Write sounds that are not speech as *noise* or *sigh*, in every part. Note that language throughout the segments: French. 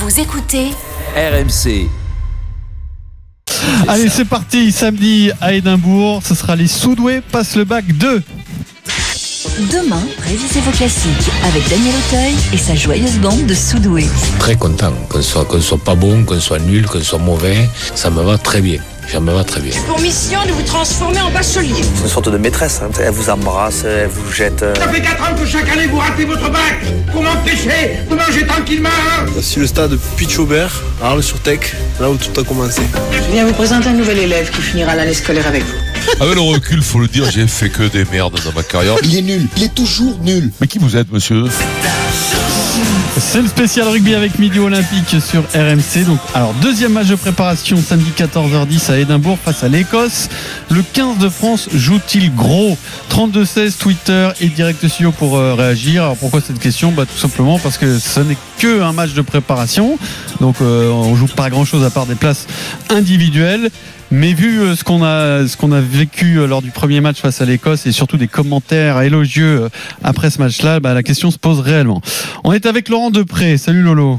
Vous écoutez RMC. Allez, c'est parti. Samedi à Édimbourg, ce sera les Soudoués passent le bac 2. Demain, révisez vos classiques avec Daniel Auteuil et sa joyeuse bande de Soudoués. très content qu'on soit, qu'on soit pas bon, qu'on soit nul, qu'on soit mauvais. Ça me va très bien. Ça me va très bien. pour mission de vous transformer en bachelier. C'est une sorte de maîtresse. hein. Elle vous embrasse, elle vous jette. euh, Ça fait 4 ans que chaque année vous ratez votre bac Pour m'empêcher de manger tranquillement Voici le stade Pitch-Aubert, à Arles-sur-Tech, là où tout a commencé. Je viens vous présenter un nouvel élève qui finira l'année scolaire avec vous. Avec le recul, faut le dire, j'ai fait que des merdes dans ma carrière. Il est nul, il est toujours nul. Mais qui vous êtes, monsieur? C'est le spécial rugby avec Midi Olympique sur RMC. Donc, alors, deuxième match de préparation samedi 14h10 à Édimbourg face à l'Écosse. Le 15 de France joue-t-il gros? 32-16 Twitter et Direct Studio pour euh, réagir. Alors, pourquoi cette question? Bah, Tout simplement parce que ce n'est que un match de préparation. Donc, euh, on joue pas grand-chose à part des places individuelles. Mais vu euh, ce qu'on a, ce qu'on a vécu euh, lors du premier match face à l'Écosse et surtout des commentaires élogieux euh, après ce match-là, bah, la question se pose réellement. On est avec Laurent Depré. Salut Lolo.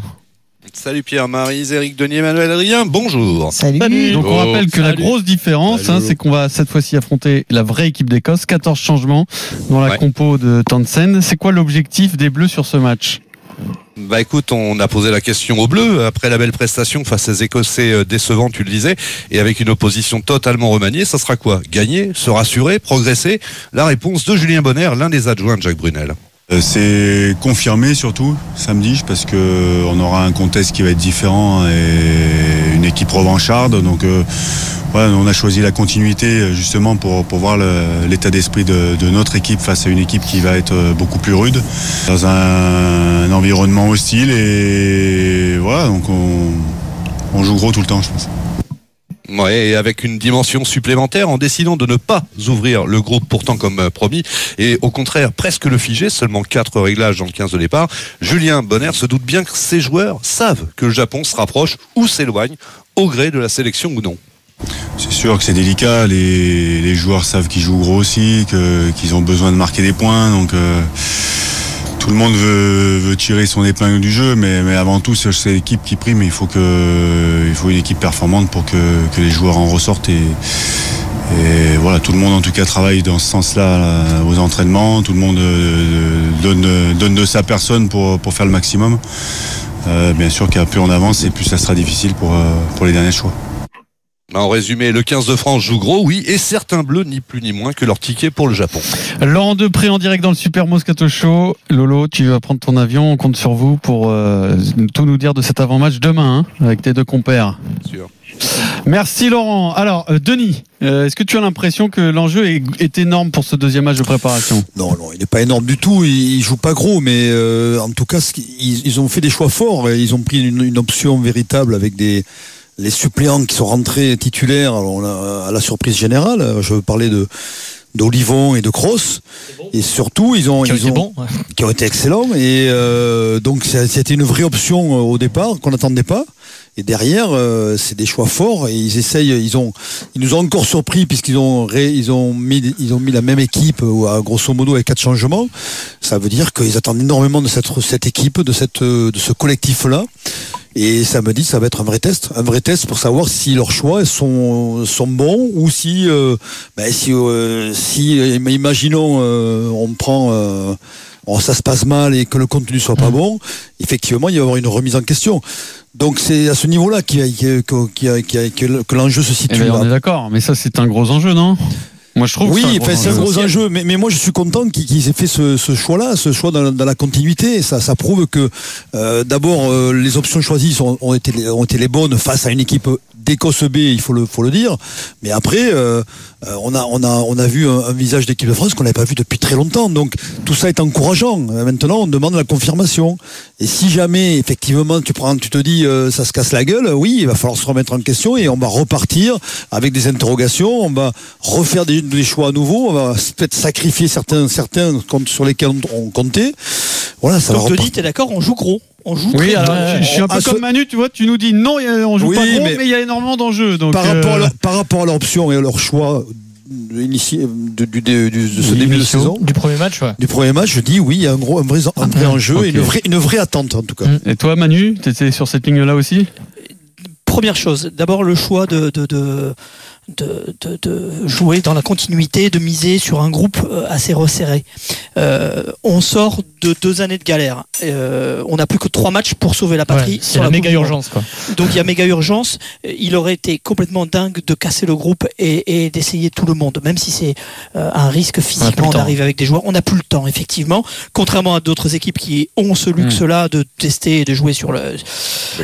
Salut Pierre-Marie, Eric Denis, Emmanuel Adrien, bonjour. Salut. Donc on rappelle que la grosse différence, hein, c'est qu'on va cette fois-ci affronter la vraie équipe d'Écosse. 14 changements dans la Ouais. compo de Tansen. C'est quoi l'objectif des Bleus sur ce match? Bah écoute, on a posé la question aux Bleus après la belle prestation face aux Écossais euh, décevants, tu le disais, et avec une opposition totalement remaniée, ça sera quoi? Gagner, se rassurer, progresser? La réponse de Julien Bonner, l'un des adjoints de Jacques Brunel. Euh, C'est confirmé surtout samedi parce que on aura un contexte qui va être différent et une équipe revancharde. Donc euh, on a choisi la continuité justement pour, voir l'état d'esprit de, notre équipe face à une équipe qui va être euh, beaucoup plus rude dans un, environnement hostile et voilà donc on, on joue gros tout le temps je pense. Et avec une dimension supplémentaire en décidant de ne pas ouvrir le groupe pourtant comme euh, promis et au contraire presque le figer, seulement quatre réglages dans le 15 de départ. Julien Bonner se doute bien que ses joueurs savent que le Japon se rapproche ou s'éloigne au gré de la sélection ou non. C'est sûr que c'est délicat, les, joueurs savent qu'ils jouent gros aussi, qu'ils ont besoin de marquer des points, donc euh, tout le monde veut, tirer son épingle du jeu, mais, avant tout c'est l'équipe qui prime, il faut, faut une équipe performante pour que, les joueurs en ressortent et, voilà, tout le monde en tout cas travaille dans ce sens-là là, aux entraînements, tout le monde euh, donne, donne de sa personne pour, faire le maximum. Euh, bien sûr qu'à plus on avance et plus ça sera difficile euh, pour les derniers choix. En résumé, le 15 de France joue gros, oui, et certains bleus, ni plus ni moins que leur ticket pour le Japon. Laurent Depré en direct dans le Super Moscato Show. Lolo, tu vas prendre ton avion. On compte sur vous pour euh, tout nous dire de cet avant-match demain hein, avec tes deux compères. Sûr. Merci Laurent. Alors euh, Denis, euh, est-ce que tu as l'impression que l'enjeu est, est énorme pour ce deuxième match de préparation? Non, non, il n'est pas énorme du tout. Il, il joue pas gros, mais euh, en tout cas, ils, ils ont fait des choix forts. et Ils ont pris une, une option véritable avec des les suppléants qui sont rentrés titulaires alors, on a- à la surprise générale. Je veux parler de d'Olivon et de Cross. Et surtout, ils ont, Qui ont ils été ont- bons, ouais. qui ont été excellents. Et euh, donc, c'était une vraie option euh, au départ qu'on n'attendait pas. Et derrière, euh, c'est des choix forts. Et ils essayent, ils ont, ils nous ont encore surpris puisqu'ils ont, ré- ils ont mis, ils ont mis la même équipe, euh, à grosso modo, avec quatre changements. Ça veut dire qu'ils attendent énormément de cette, cette équipe, de cette, euh, de ce collectif-là. Et ça me dit, ça va être un vrai test, un vrai test pour savoir si leurs choix sont, sont bons ou si, euh, ben, si, si, imaginons, on prend, on- ça se passe mal et que le contenu soit pas bon, effectivement, il va y avoir une remise en question. Donc c'est à ce niveau-là que, que l'enjeu se Eh situe. ben, on là. est d'accord, mais ça c'est un gros enjeu, non? Moi je trouve. que Oui, c'est un gros un enjeu. gros enjeu, mais, mais moi je suis content qu'ils aient fait ce, ce choix-là, ce choix dans, la- dans la continuité. Ça, ça prouve que euh, d'abord euh, les options choisies sont, ont, été, les- ont été les bonnes face à une équipe d'Écosse B, il faut le, faut le dire. Mais après, euh, on, a, on, a, on a vu un, un visage d'équipe de France qu'on n'avait pas vu depuis très longtemps. Donc tout ça est encourageant. Maintenant, on demande la confirmation. Et si jamais effectivement tu prends, tu te dis ça se casse la gueule, oui, il va falloir se remettre en question et on va repartir avec des interrogations. On va refaire des, des choix à nouveau. On va peut-être sacrifier certains, certains comptes sur lesquels on, comptait. Voilà, ça va Donc repartir. t'es d'accord, on joue gros. On joue Oui, très alors gros. je, je suis un peu à ce- comme Manu, tu vois, tu nous dis non, a- on joue Oui, pas gros, mais- mais il y a énormément d'enjeux. Donc, par, euh, rapport à leur, par rapport à leur option et à leur choix initié de, de- de ce début de saison, Du premier match, ouais. du premier match, je dis oui, il y a un, gros, un vrai, un vrai enjeu Ok. et une vraie, une vraie attente en tout cas. Et toi, Manu, tu étais sur cette ligne-là aussi? Première chose, d'abord le choix de, de, de, de, de- de jouer dans la continuité, de miser sur un groupe euh, assez resserré. Euh, on sort de deux années de galère. Euh, on n'a plus que trois matchs pour sauver la patrie. Ouais, C'est la méga urgence, quoi. Donc il y a méga urgence. Il aurait été complètement dingue de casser le groupe et, et d'essayer tout le monde, même si c'est euh, un risque physiquement d'arriver avec des joueurs. On n'a plus le temps, effectivement. Contrairement à d'autres équipes qui ont ce luxe-là de tester et de jouer sur le,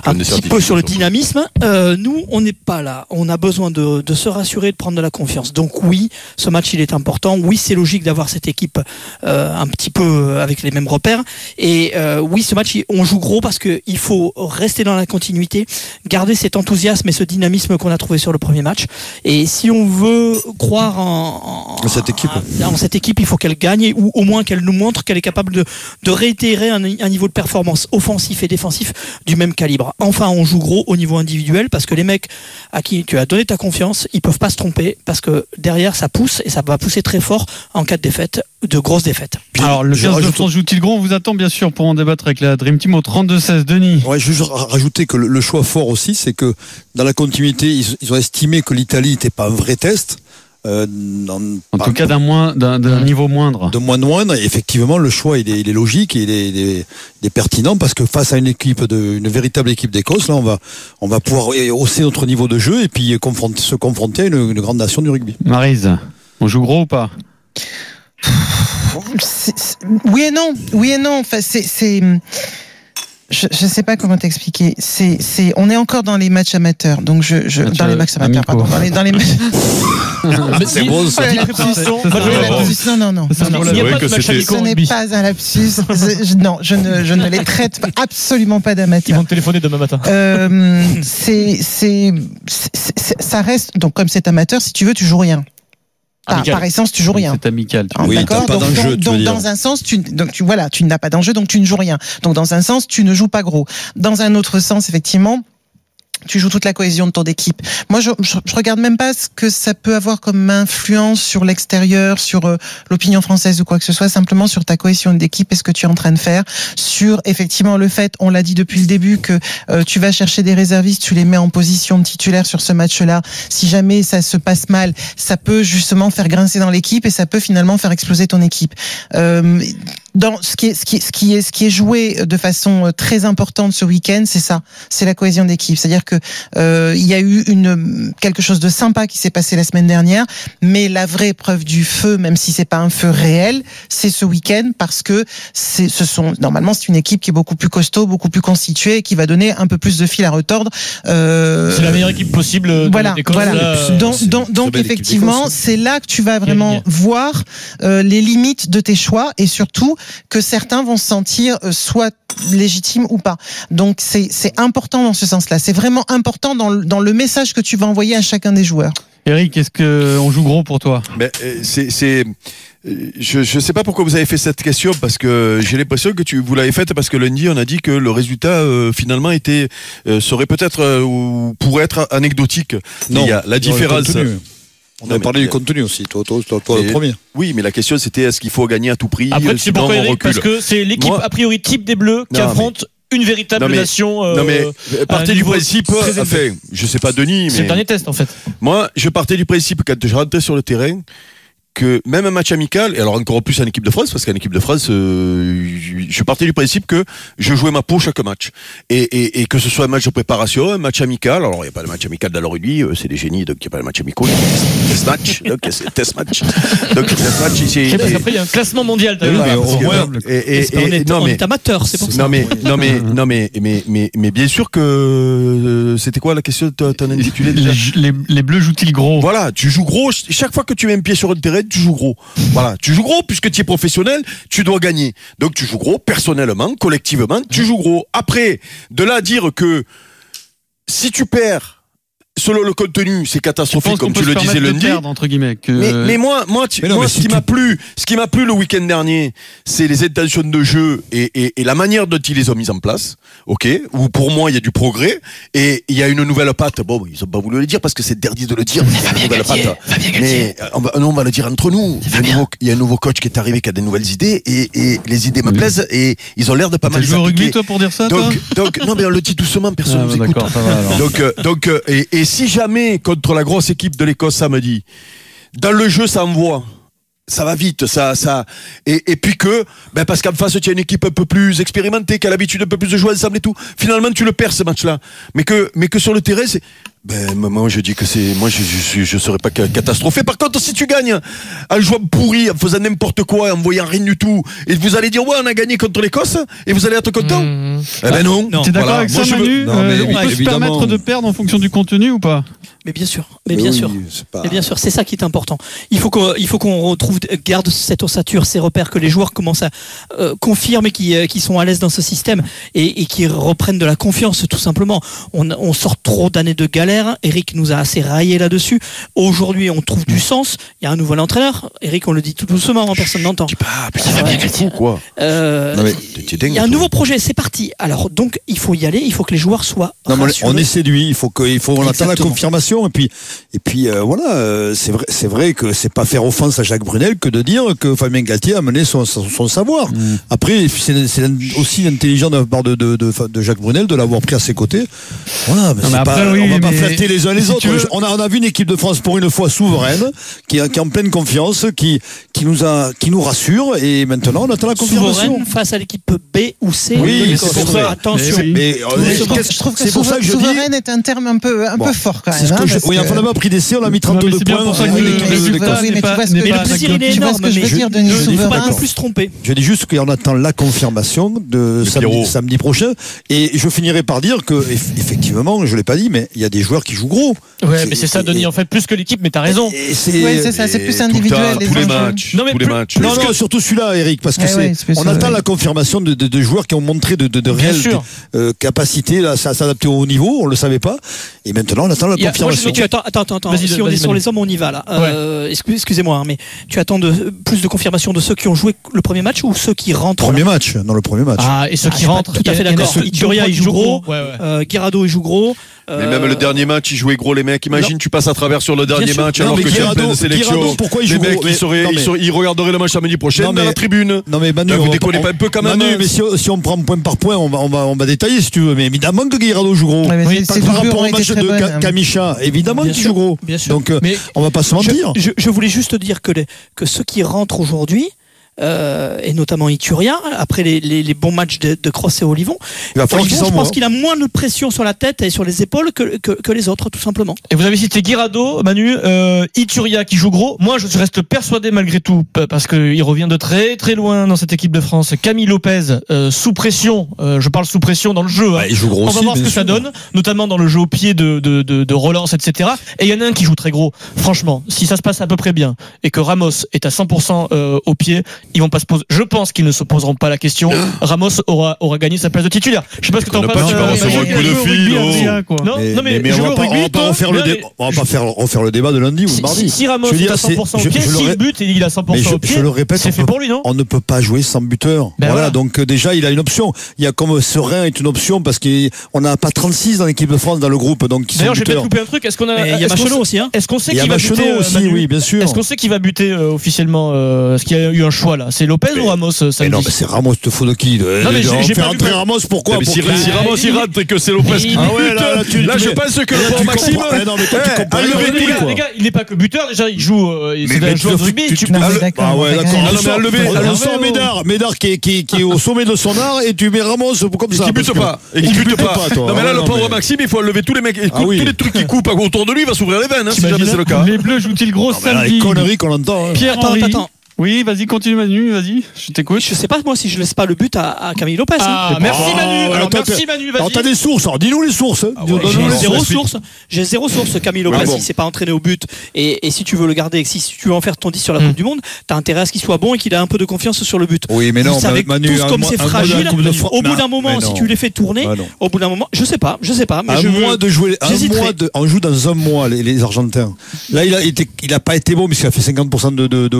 un petit peu sur le dynamisme. Euh, nous, on n'est pas là. On a besoin de, de se rassurer, de prendre de la confiance. Donc oui, ce match il est important. Oui, c'est logique d'avoir cette équipe euh, un petit peu avec les mêmes repères. Et euh, oui, ce match, on joue gros parce que il faut rester dans la continuité, garder cet enthousiasme et ce dynamisme qu'on a trouvé sur le premier match. Et si on veut croire en, en- Cette équipe. en cette équipe, il faut qu'elle gagne ou au moins qu'elle nous montre qu'elle est capable de, de réitérer un, un niveau de performance offensif et défensif du même calibre. Enfin, on joue gros au niveau individuel parce que les mecs à qui tu as donné ta confiance, ils peuvent pas se tromper parce que derrière ça pousse et ça va pousser très fort en cas de défaite, de grosses défaites. Alors, le je 15 de rajoute- joue-t-il gros? On vous attend bien sûr pour en débattre avec la Dream Team au 32-16. Denis Ouais, je veux juste ra- rajouter que le, le choix fort aussi, c'est que dans la continuité, ils, ils ont estimé que l'Italie n'était pas un vrai test. Euh, dans- En tout cas, d'un moins- d'un d'un niveau moindre. de moins de moindre. Effectivement, le choix, il est, il est logique, et il est, il est- il est pertinent parce que face à une équipe de, une véritable équipe d'Écosse, là, on va, on va pouvoir hausser notre niveau de jeu et puis confronter- se confronter à une, une grande nation du rugby. Marise, on joue gros ou pas? C'est- c'est- Oui et non, oui et non. Enfin, c'est, c'est, je, je sais pas comment t'expliquer. C'est, c'est, on est encore dans les matchs amateurs, donc je, je dans les euh, matchs amateurs, pardon, dans les, dans les matchs. *laughs* C'est ça. Bon. Non, non, non. Non, Ce n'est pas un lapsus. Non, je ne, je ne les traite pas- absolument pas Ils d'amateurs. vont te téléphoner demain matin. Euh, c'est, c'est, c'est- c'est- ça reste donc comme c'est amateur, si tu veux, tu joues rien. Par, essence, tu joues rien. C'est amical. tu. Oui, D'accord. pas Donc, tu dans un sens, tu, donc tu voilà, tu n'as pas d'enjeu, donc tu ne joues rien. Donc dans un sens, tu ne joues pas gros. Dans un autre sens, effectivement. Tu joues toute la cohésion de ton équipe. Moi, je, je, je regarde même pas ce que ça peut avoir comme influence sur l'extérieur, sur euh, l'opinion française ou quoi que ce soit, simplement sur ta cohésion d'équipe et ce que tu es en train de faire, sur effectivement le fait, on l'a dit depuis le début, que euh, tu vas chercher des réservistes, tu les mets en position de titulaire sur ce match-là. Si jamais ça se passe mal, ça peut justement faire grincer dans l'équipe et ça peut finalement faire exploser ton équipe. Euh, dans ce qui est ce qui est ce qui est ce qui est joué de façon euh, très importante ce week-end, c'est ça, c'est la cohésion d'équipe. C'est-à-dire que euh, il y a eu une quelque chose de sympa qui s'est passé la semaine dernière, mais la vraie preuve du feu, même si c'est pas un feu réel, c'est ce week-end parce que c'est ce sont normalement c'est une équipe qui est beaucoup plus costaud, beaucoup plus constituée et qui va donner un peu plus de fil à retordre. Euh, C'est la meilleure équipe possible. voilà, voilà. là, donc, donc, donc, effectivement, c'est là que tu vas vraiment voir euh, les limites de tes choix et surtout que certains vont se sentir euh, soit légitimes ou pas. Donc c'est c'est important dans ce sens-là. C'est vraiment important dans le, dans le message que tu vas envoyer à chacun des joueurs. Eric, est-ce qu'on joue gros pour toi? Mais euh, c'est, c'est, euh, je ne sais pas pourquoi vous avez fait cette question parce que j'ai l'impression que tu vous l'avez faite parce que lundi on a dit que le résultat euh, finalement était euh, serait peut-être euh, ou pourrait être anecdotique. Non, il y a la différence. On Non, a mais- parlé du contenu aussi, toi, toi, toi, toi, le Mais- premier. Oui, mais la question c'était est-ce qu'il faut gagner à tout prix Après, euh, tu pourquoi, on Eric. Parce que c'est l'équipe, Moi- a priori, type des Bleus qui mais- affronte une véritable Non, mais- nation. euh, non mais partez du principe, enfin, je sais pas Denis, C'est le mais dernier test, en fait. moi je partais du principe quand je rentrais sur le terrain que même un match amical, et alors encore plus en équipe de France, parce qu'en équipe de France, euh, je partais du principe que je jouais ma peau chaque match. Et, et, et que ce soit un match de préparation, un match amical, alors il n'y a pas de match amical dans le rugby, euh, c'est des génies, donc il n'y a pas de match amicaux, il y a des test match, donc test match. Donc test match. Ok, parce qu'après, il y a un classement mondial. t'as Et vu mais on est amateur, c'est pour ça. non mais non mais non mais mais mais mais bien sûr que euh, c'était quoi la question de ton intitulé déjà les, les, les Bleus jouent-ils gros? Voilà, tu joues gros. ch- Chaque fois que tu mets un pied sur un terrain, tu joues gros. Voilà, tu joues gros puisque tu es professionnel, tu dois gagner. Donc tu joues gros personnellement, collectivement, tu joues gros. Après, de là à dire que si tu perds selon le contenu, c'est catastrophique, comme tu le disais lundi. perdre, entre guillemets. que- Mais, mais moi, moi, tu- Mais non, moi mais ce qui tu- m'a plu, ce qui m'a plu le week-end dernier, c'est les intentions de jeu et, et- et la manière dont ils les ont mises en place. Ok, où pour moi il y a du progrès et il y a une nouvelle patte. Bon, ils ont pas voulu le dire parce que c'est interdit de le dire. mais il y a une nouvelle patte. Mais euh, on va, non, on va le dire entre nous. Il y, a un nouveau, il y a un nouveau coach qui est arrivé qui a des nouvelles idées et, et les idées me plaisent et ils ont l'air de pas mal. joué au s'appliquer. rugby, toi, pour dire ça, toi Donc, donc, non, mais on le dit doucement, personne Ah, nous écoute. Donc, euh, donc, euh, et si jamais contre la grosse équipe de l'Écosse samedi, dans le jeu, ça envoie. Ça va vite, ça. Et, puis que, ben parce qu'en face, tu une équipe un peu plus expérimentée, qui a l'habitude un peu plus de jouer ensemble et tout. Finalement, tu le perds ce match-là. Mais que, mais que sur le terrain, c'est. Ben, moi, je dis que c'est. Moi, je, je, je serais pas ca- catastrophé. Par contre, si tu gagnes en jouant pourri, en faisant n'importe quoi, en voyant rien du tout, et vous allez dire, ouais, on a gagné contre l'Écosse, et vous allez être content? Eh ben non. T'es d'accord Voilà. avec Moi, ça, je veux- Manu? Non, Euh, mais On peut se permettre de perdre en fonction du contenu ou pas? Mais bien sûr, mais Mais bien oui, sûr. pas- Mais bien sûr, c'est ça qui est important. Il faut qu'on, il faut qu'on retrouve, garde cette ossature, ces repères, que les joueurs commencent à euh, confirmer qu'ils euh, sont à l'aise dans ce système et, et qu'ils reprennent de la confiance, tout simplement. On, on sort trop d'années de galère. Eric nous a assez raillé là-dessus. Aujourd'hui, on trouve du sens. Il y a un nouvel entraîneur. Eric, on le dit tout doucement, hein, personne n'entend. Quoi. Euh, dingue, il y a un toi. nouveau projet, c'est parti. Alors donc, il faut y aller. Il faut que les joueurs soient Non, on est séduit. Il faut que, il faut, on attend la Exactement. Et puis, et puis, euh, voilà, euh, c'est vrai, c'est vrai que c'est pas faire offense à Jacques Brunel que de dire que Fabien Galtier a mené son, son, son savoir. Mm. Après, c'est c'est aussi intelligent de la part de, de, de, de Jacques Brunel de l'avoir pris à ses côtés. Voilà, mais Non, c'est mais après, pas, oui, on va pas mais flatter les uns les si autres. On a, on a vu une équipe de France pour une fois souveraine, qui, est- qui est en pleine confiance, qui, qui nous a, qui nous rassure. Et maintenant, on attend la confirmation. souveraine face à l'équipe B ou C. Oui, c'est pour ça. Attention. Mais, mais, Mais je, trouve, qu'est-ce- je trouve que c'est pour ça que je dis. souveraine est un terme un peu, un Bon, peu fort quand C'est même. Je- oui, que- enfin, on n'a pas pris d'essai, on a mis Non, mais 32 c'est bien points. pour ça que l'équipe le plaisir, il est énorme. je mais dire, Denis ne- Il ne faut pas non plus se tromper. Je dis juste qu'on attend la confirmation de samedi, prochain. Et je finirai par dire que, eff- effectivement, je l'ai pas dit, mais il y a des joueurs qui jouent gros. Ouais, mais c'est ça, Denis, en fait, plus que l'équipe, mais t'as raison. C'est ça, c'est plus individuel. tous les matchs. Non, mais surtout celui-là, Eric, parce que Eh c'est, on attend la confirmation de, joueurs qui ont montré de, réelles euh, capacités là, à s'adapter au haut niveau. On le savait pas. Et maintenant, on attend la confirmation. Mais tu attends, attends, attends, attends. Vas-y, Si on vas-y, est sur les hommes, on y va là. Euh, excuse- Excusez-moi, hein, mais tu attends de, plus de confirmation de ceux qui ont joué le premier match ou ceux qui rentrent? Premier là match, dans le premier match. Ah, et ceux Ah, qui rentrent. tout à fait d'accord. Ituria, il joue gros. Euh, Guirado, il joue gros. Mais Euh, même le dernier match, ils jouaient gros les mecs. Imagine, tu passes à travers sur le dernier sûr. match Non, alors mais que tu es en Guirado- pleine sélection. Pourquoi il les joue mecs, gros ils, Mais- seraient- non, ils, mais- seraient- ils regarderaient le match samedi prochain Non, dans mais- la tribune. Non mais Manu, Là, vous on pas un peu quand même, Manu, mais si, si on prend point par point, on va, on va, on va détailler si tu veux. Mais évidemment que Guirado joue gros. Ouais, mais Oui, c'est- par, par rapport au match très de bonnes, Ka-. Kamicha, évidemment qu'il joue gros. bien sûr. Donc euh, Mais on va pas se mentir. Je, voulais juste dire que, les- que ceux qui rentrent aujourd'hui, euh, et notamment Ituria, après les, les- les bons matchs de, de Cross et Olivon, Il va falloir Olivon, je pense qu'il a moins de pression sur la tête et sur les épaules que, que, que les autres, tout simplement. Et vous avez cité Guirado, Manu, euh, Ituria qui joue gros. Moi, je reste persuadé malgré tout, parce qu'il revient de très très loin dans cette équipe de France. Camille Lopez, euh, sous pression, euh, je parle sous pression dans le jeu. hein. Bah, il joue gros On va aussi, voir ce que ça sûr. donne, notamment dans le jeu au pied de, de, de, de relance, etc. Et il y en a un qui joue très gros. Franchement, si ça se passe à peu près bien et que Ramos est à 100% euh, au pied, ils vont pas se poser. Je pense qu'ils ne se poseront pas la question. Ramos aura, aura gagné sa place de titulaire. Je sais pas ce que t'en Connais penses. euh. Non, mais, mais- on va pas, on va pas refaire le débat. On va pas faire refaire le débat de lundi ou de mardi. si, si Ramos est à c'est- 100% au pied, s'il bute et il a 100% Mais je, au pied, je le répète, c'est on fait pour lui, non On ne peut pas jouer sans buteur. Ben voilà, donc euh, déjà il a une option. Il y a comme Serein est une option parce qu'on n'a pas 36 dans l'équipe de France dans le groupe, donc ils sont D'ailleurs, j'ai peut-être loupé un truc. Est-ce qu'on a il y a est-ce qu'on Machelot sait- aussi, hein. Est-ce qu'on sait Il y a qui va buter euh, aussi, oui, bien sûr. Est-ce qu'on sait qui va buter officiellement Est-ce qu'il y a eu un choix là C'est Lopez ou Ramos euh, Mais samedi non, mais c'est Ramos, te faut de qui de, Non, mais de- j'ai- rentrer vu- Ramos, pourquoi Mais pour si, Ramos il rentre et que c'est Lopez qui Il- Ah ouais, là, là, tu- Là, tu- je pense que pour Maxime. mais les, gars, il n'est pas que buteur. Déjà, il joue. euh, Mais- c'est mais un tu joueur de le- rugby. mais Ah, d'accord, ah ouais, d'accord. On mais sort- Médard, Médard qui est, au sommet de son art et tu mets Ramos comme ça. qui bute pas. Et qui bute pas. toi. Non, mais là, Ah, le pauvre mais- Maxime, il faut enlever tous les mecs. Écoute, Ah tous les trucs qui coupent autour de lui, il va s'ouvrir les veines, hein, si jamais c'est le cas. Les Bleus jouent-ils gros mais samedi Les conneries qu'on entend. Pierre attends. Oui, vas-y, continue Manu, vas-y, je t'écoute. Je sais pas moi si je laisse pas le but à, à Camille Lopez. hein. Ah, merci Manu. Alors, merci t'as- Manu, Alors t'as vas-y. des sources, alors dis-nous les sources. Dis-nous J'ai zéro source. J'ai zéro source. Camille Lopez, bon. il s'est pas entraîné au but. Et, et si tu veux le garder, si tu veux en faire ton 10 sur la Coupe du Monde, t'as intérêt à ce qu'il soit bon et qu'il ait un peu de confiance sur le but. Oui, mais non, Vous savez Manu, tous comme c'est fragile. Au bout d'un moment, mais si tu les fais tourner, Bah au bout d'un moment, je sais pas, je sais pas. Mais un je mois de jouer, un j'hésiterai. mois de, on joue dans un mois les, Argentins. Là, il a été, il a pas été bon puisqu'il a fait 50% de, de, de,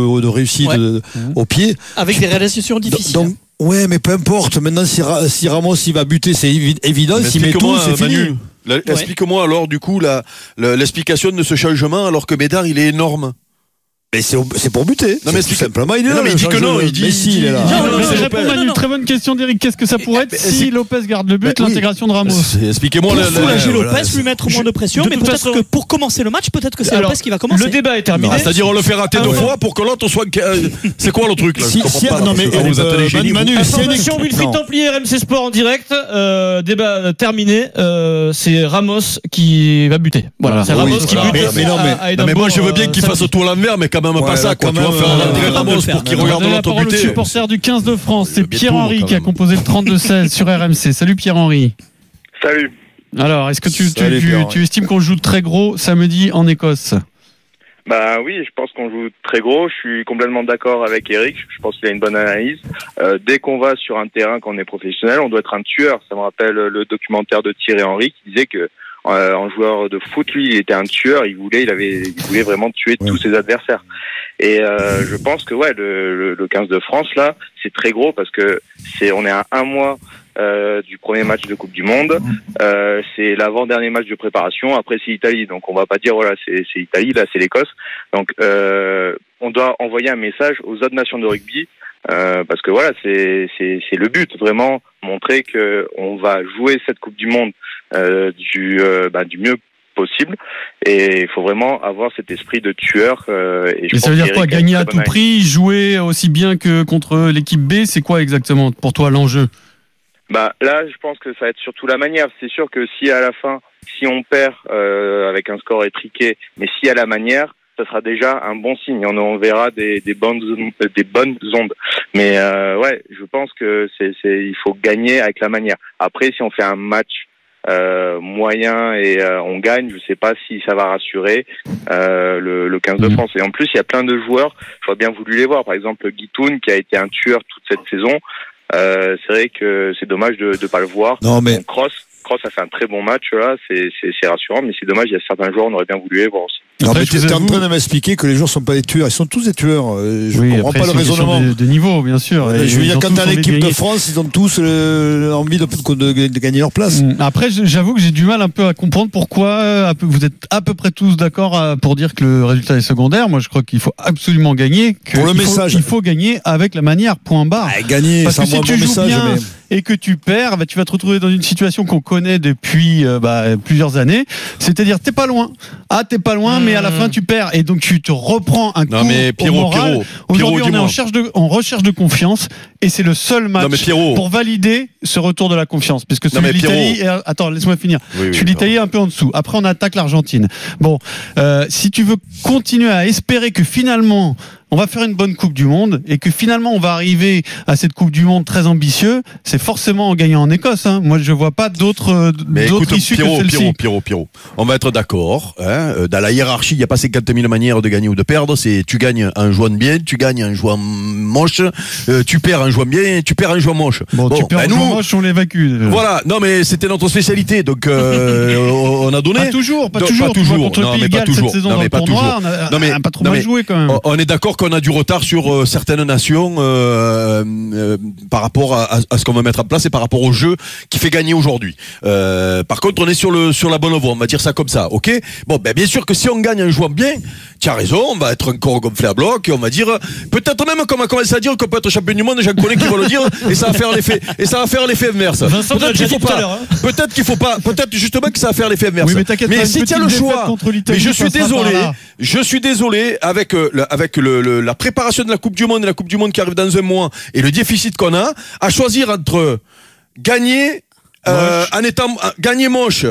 de réussite Ouais. de- au pied. Avec des réalisations difficiles. Donc, ouais, mais peu importe. Maintenant, si, Ra- si Ramos il va buter, c'est évi- évident. Mais S'il met tout, c'est fini. la- Explique-moi alors du coup l'explication de ce changement alors que Bédard il est énorme. Mais c'est pour buter. Non, mais tout simplement, il est Mais là. non, mais il dit que non, il dit- Messi, il il est là. Non, non, mais je c'est réponds Non, non. très bonne question d'Eric. Qu'est-ce que ça pourrait être mais si c'est- Lopez garde le but, Bah l'intégration de Ramos Expliquez-moi soulager Lopez, lui mettre moins de pression, mais peut-être que pour commencer le match, peut-être que c'est Lopez qui va commencer. Le débat est terminé. Ah, C'est-à-dire on le fait rater deux Ah, fois pour que l'autre soit. euh, C'est quoi le truc là? Je Si- comprends si- pas, non, mais, euh, Manu, si- Information. Wilfried Templier, RMC Sport en direct. Euh, débat terminé. C'est Ramos qui va buter. Voilà, c'est Ramos qui bute. Mais- mais mais- à- à mais moi je veux bien qu'il fasse tout à l'envers, mais quand même pas Ouais, ça là, quoi. quand Tu même, faire euh, Ramos le pour qu'il regarde donner la l'autre parole au buter. supporter du 15 de France. C'est bien Pierre-Henri qui a composé le 32-16 sur RMC. Salut Pierre-Henri. Salut. Alors, est-ce que tu, tu, Salut, tu- Pierre-Henri. tu estimes qu'on joue très gros samedi en Écosse? Bah oui, je pense qu'on joue très gros. Je suis complètement d'accord avec Eric. Je pense qu'il a une bonne analyse. Euh, dès qu'on va sur un terrain qu'on est professionnel, on doit être un tueur. Ça me rappelle le documentaire de Thierry Henry qui disait que euh, en joueur de foot, lui, il était un tueur. Il voulait, il avait, il voulait vraiment tuer tous ses adversaires. Et euh, je pense que ouais, le, le, le 15 de France là, c'est très gros parce que c'est, on est à un mois euh, du premier match de Coupe du Monde. Euh, c'est l'avant-dernier match de préparation. Après, c'est l'Italie. Donc, on va pas dire voilà, c'est c'est l'Italie. Là, c'est l'Écosse. Donc, euh, on doit envoyer un message aux autres nations de rugby. euh, parce que voilà, c'est c'est c'est le but vraiment montrer que on va jouer cette Coupe du Monde du euh, bah, du mieux possible et il faut vraiment avoir cet esprit de tueur euh, et, je Et ça veut dire quoi Gagner à tout prix, jouer aussi bien que contre l'équipe B, c'est quoi exactement pour toi l'enjeu? Bah là, je pense que ça va être surtout la manière. C'est sûr que si à la fin, si on perd euh, avec un score étriqué, mais si à la manière, ça sera déjà un bon signe. On, on verra des, des bonnes euh, des bonnes ondes. Mais euh, ouais, je pense que c'est c'est il faut gagner avec la manière. Après, si on fait un match euh, moyen et euh, on gagne, je sais pas si ça va rassurer euh, le, le 15 de Mhm. France. Et en plus, il y a plein de joueurs. J'aurais bien voulu les voir. Par exemple, Guitoun qui a été un tueur toute cette saison. Euh, c'est vrai que c'est dommage de ne pas le voir. Non, mais- Cross, Cross a fait un très bon match là, c'est rassurant, mais c'est dommage, il y a certains joueurs, on aurait bien voulu les voir aussi. Non, mais tu es en train de m'expliquer que les joueurs sont pas des tueurs. Ils sont tous des tueurs. Euh, Je Oui, comprends après, pas le raisonnement. De, de niveau, bien sûr. Et je veux dire, quand t'as de l'équipe de. France, ils ont tous euh, envie de, de- gagner leur place. Mm. Après, j'avoue que j'ai du mal un peu à comprendre pourquoi euh, vous êtes à peu près tous d'accord euh, pour dire que le résultat est secondaire. Moi, je crois qu'il faut absolument gagner. Que Pour le il faut- message. il faut gagner avec la manière. Point barre. Ah, gagner, Parce que si tu bon joues message. bien mais- et que tu perds, bah, tu vas te retrouver dans une situation qu'on connaît depuis euh, bah, plusieurs années. C'est-à-dire, t'es pas loin. Ah, t'es pas loin, mais à la fin, tu perds. Et donc, tu te reprends un Non coup mais au Pierrot, moral. Pierrot, Aujourd'hui, on est en recherche, de, en recherche de confiance. Et c'est le seul match Non, mais Pierrot. pour valider ce retour de la confiance. Puisque celui de l'Italie... Est- Attends, laisse-moi finir. Oui, oui, celui de l'Italie est un peu en dessous. Après, on attaque l'Argentine. Bon, euh, si tu veux continuer à espérer que finalement on va faire une bonne Coupe du Monde et que finalement on va arriver à cette Coupe du Monde très ambitieux, c'est forcément en gagnant en Écosse. Hein. Moi, je vois pas d'autres euh, issues que Pierrot, celle-ci. Pierrot, Pierrot, Pierrot. On va être d'accord. Hein, euh, dans la hiérarchie, il n'y a pas 50 000 manières de gagner ou de perdre. C'est tu gagnes en jouant bien, tu gagnes en jouant moche, euh, tu perds en jouant bien, tu perds en jouant moche. Bon, tu perds ben en nous, jouant moche, on l'évacue. Voilà, non mais c'était notre spécialité, donc euh, *laughs* on a donné. Pas toujours, pas toujours. Pas toujours. non, mais de pas toujours. non, mais pas toujours. non, mais, pas trop mal joué quand même. On est d'accord qu'on a du retard sur euh, certaines nations euh, euh, par rapport à, ce qu'on va mettre en place et par rapport au jeu qui fait gagner aujourd'hui. Par contre, on est sur le sur la bonne voie, on va dire ça comme ça, ok? Bon, ben bien sûr que si on gagne en jouant bien, tu as raison, on va être encore gonflé à bloc et on va dire peut-être même qu'on va commencer à dire qu'on peut être champion du monde, j'en connais qui vont le dire et ça va faire l'effet et ça va faire l'effet inverse. Vincent l'a Peut-être qu'il faut pas, hein. peut-être qu'il faut pas, peut-être justement que ça va faire l'effet inverse. Oui, mais si tu as le choix, mais je suis désolé, je suis désolé avec euh, le- avec le, le- la préparation de la Coupe du Monde et la Coupe du Monde qui arrive dans un mois et le déficit qu'on a, à choisir entre gagner euh, en étant euh, gagner moche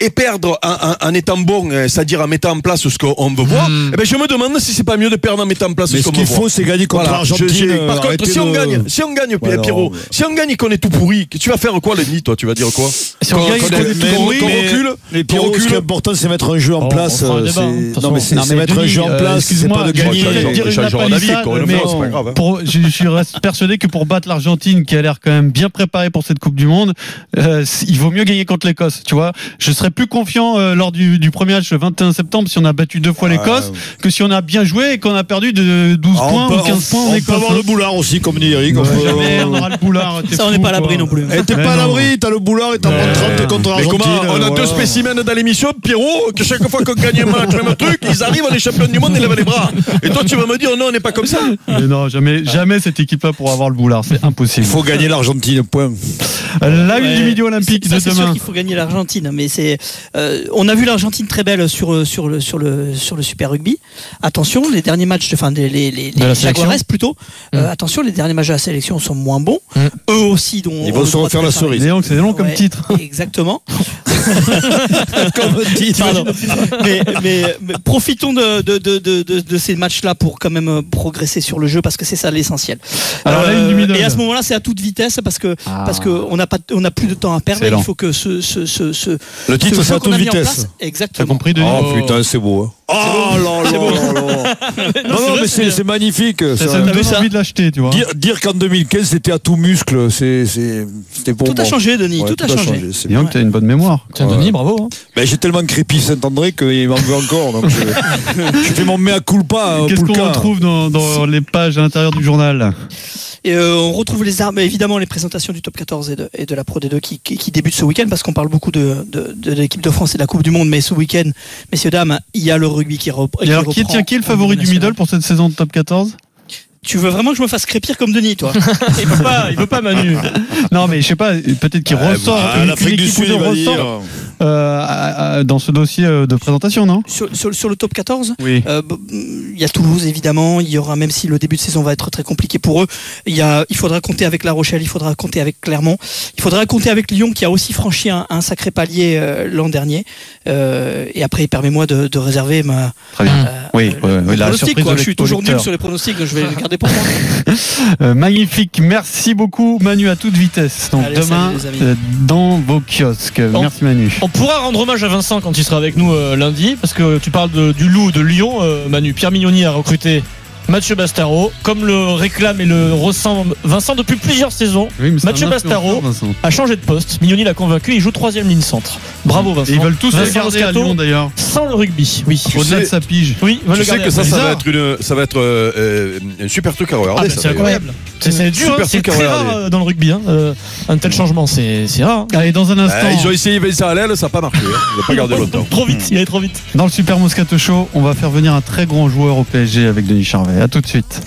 et perdre en, en- en étant bon, euh, c'est-à-dire en mettant en place ce qu'on veut voir, eh ben je me demande si c'est pas mieux de perdre en mettant en place Mais ce ce qu'on qu'il veut faut, voir. c'est gagner contre Voilà, l'Argentine, j'ai- euh, Par contre, si on gagne, si on gagne, Ouais, non, Pierrot, mais- si on gagne et qu'on est tout pourri, tu vas faire quoi le nid, toi Tu vas dire quoi? Si on gagne et qu'on est tout pourri, qu'on recule Mais Pierrot, ce qui est important, c'est mettre un jeu en Oh, place. on euh, hein, Non, mais c'est mettre un jeu en place, c'est pas de gagner- je, je reste persuadé que pour battre l'Argentine, qui a l'air quand même bien préparée pour cette Coupe du Monde, euh, il vaut mieux gagner contre l'Écosse. Tu vois, je serais plus confiant euh, lors du, du premier match le 21 septembre si on a battu deux fois l'Écosse que si on a bien joué et qu'on a perdu de 12 Ah, points on peut, ou 15 points en on peut avoir hein. le boulard aussi, comme dit Eric. on Ouais, peut- jamais on aura le boulard. Ça, on n'est pas à l'abri non plus. T'es pas à l'abri, t'as le boulard et t'en prends 30 contre comment On a deux spécimens dans l'émission, Pierrot, que chaque fois qu'on gagne un match, même truc, ils arrivent, les champions du monde, ils lèvent les bras. Et toi, tu vas me dire, non, on n'est pas comme ça. Mais non, jamais, jamais cette équipe-là pour avoir le boulard, c'est impossible. Il faut gagner l'Argentine, point. La une Ouais, du midi olympique ça, de c'est sûr demain. qu'il faut gagner l'Argentine, mais c'est. Euh, on a vu l'Argentine très belle sur euh, sur le sur le sur le Super Rugby. Attention, les derniers matchs, enfin les les, les, De les. Jaguares plutôt. euh, attention, les derniers matchs de la sélection sont moins bons. Mm. Eux aussi, dont Ils on vont se refaire la cerise. C'est long comme Ouais, titre. *laughs* Exactement. *laughs* Comme titre. Pardon. mais, mais- mais profitons de, de, de, de, de- de ces matchs-là pour quand même progresser sur le jeu parce que c'est ça l'essentiel. Euh, et à ce moment-là, c'est à toute vitesse parce que Ah. parce que on n'a pas on n'a plus de temps à perdre. Il faut que ce ce ce, ce Le titre, qu'on toute a en vitesse. place- T'as Exactement. compris, Denis Oh putain, c'est beau. Hein. Oh là là là. *laughs* Non, non, mais c'est c'est magnifique. Ça, ça. ça me donne envie de l'acheter, tu vois. Dire, dire qu'en 2015 c'était à tout muscle, c'est c'est- c'était pour Tout a moi. changé, Denis. Ouais, tout, a changé. c'est Dis donc, t'as une bonne mémoire. Tiens, Denis, bravo. hein. Ben, j'ai tellement crépi Saint-André qu'il m'en veut encore. Donc je, *laughs* je fais mon mea culpa. euh, Qu'est-ce qu'on Poulka. retrouve dans, dans les pages à l'intérieur du journal Et euh, on retrouve les armes, évidemment, les présentations du top 14 et de, et de la Pro D2 qui, qui, qui débutent ce week-end parce qu'on parle beaucoup de, de, de l'équipe de France et de la Coupe du Monde. Mais ce week-end, messieurs, dames, il y a le rugby qui, alors, qui, tiens, qui est le favori du middle pour cette saison de top 14 Tu veux vraiment que je me fasse crépir comme Denis, toi Il veut pas, il veut pas Manu. Non, mais je sais pas, peut-être qu'il Ah, ressort. bah, une- l'Afrique une du Sud, ressort, euh, à- à- dans ce dossier euh, de présentation, non? Sur, sur, sur le top 14 Oui. Euh, il y a Toulouse évidemment, il y aura même si le début de saison va être très compliqué pour eux, il y a, il faudra compter avec La Rochelle, il faudra compter avec Clermont, il faudra compter avec Lyon qui a aussi franchi un, un sacré palier euh, l'an dernier. Euh, et après, permets-moi de, de réserver ma Très bien. euh, Oui, ouais, ouais, la pronostic, surprise quoi. de Je suis toujours nul sur les pronostics, donc je vais pour moi. *laughs* Euh, magnifique, merci beaucoup Manu à toute vitesse. Donc Allez, demain salut, euh, dans vos kiosques. Bon. Merci Manu. On pourra rendre hommage à Vincent quand il sera avec nous euh, lundi, parce que tu parles de- du loup de Lyon, euh, Manu. Pierre Mignoni a recruté Mathieu Bastaro, comme le réclame et le ressent Vincent depuis plusieurs saisons. Oui, Mathieu Bastaro Vincent. a changé de poste. Mignoni l'a convaincu, il joue troisième ligne centre. Bravo Vincent. Et ils veulent tous le à Lyon d'ailleurs. Sans le rugby, oui. Au-delà de sa pige. Oui, Tu le sais que ça, va être une, ça va être euh, euh, un super truc à regarder. Ah, bah, c'est incroyable. C'est c'est dur, hein, c'est très rare euh, dans le rugby. hein, euh, un tel changement, c'est c'est rare. hein. Allez, dans un instant, Ah, ils ont essayé Vincent à l'aile, ça n'a pas marché. hein. Ils n'ont pas gardé longtemps. Trop vite, il est trop vite. dans le Super Moscato Show, on va faire venir un très grand joueur au PSG avec Denis Charvet. À tout de suite.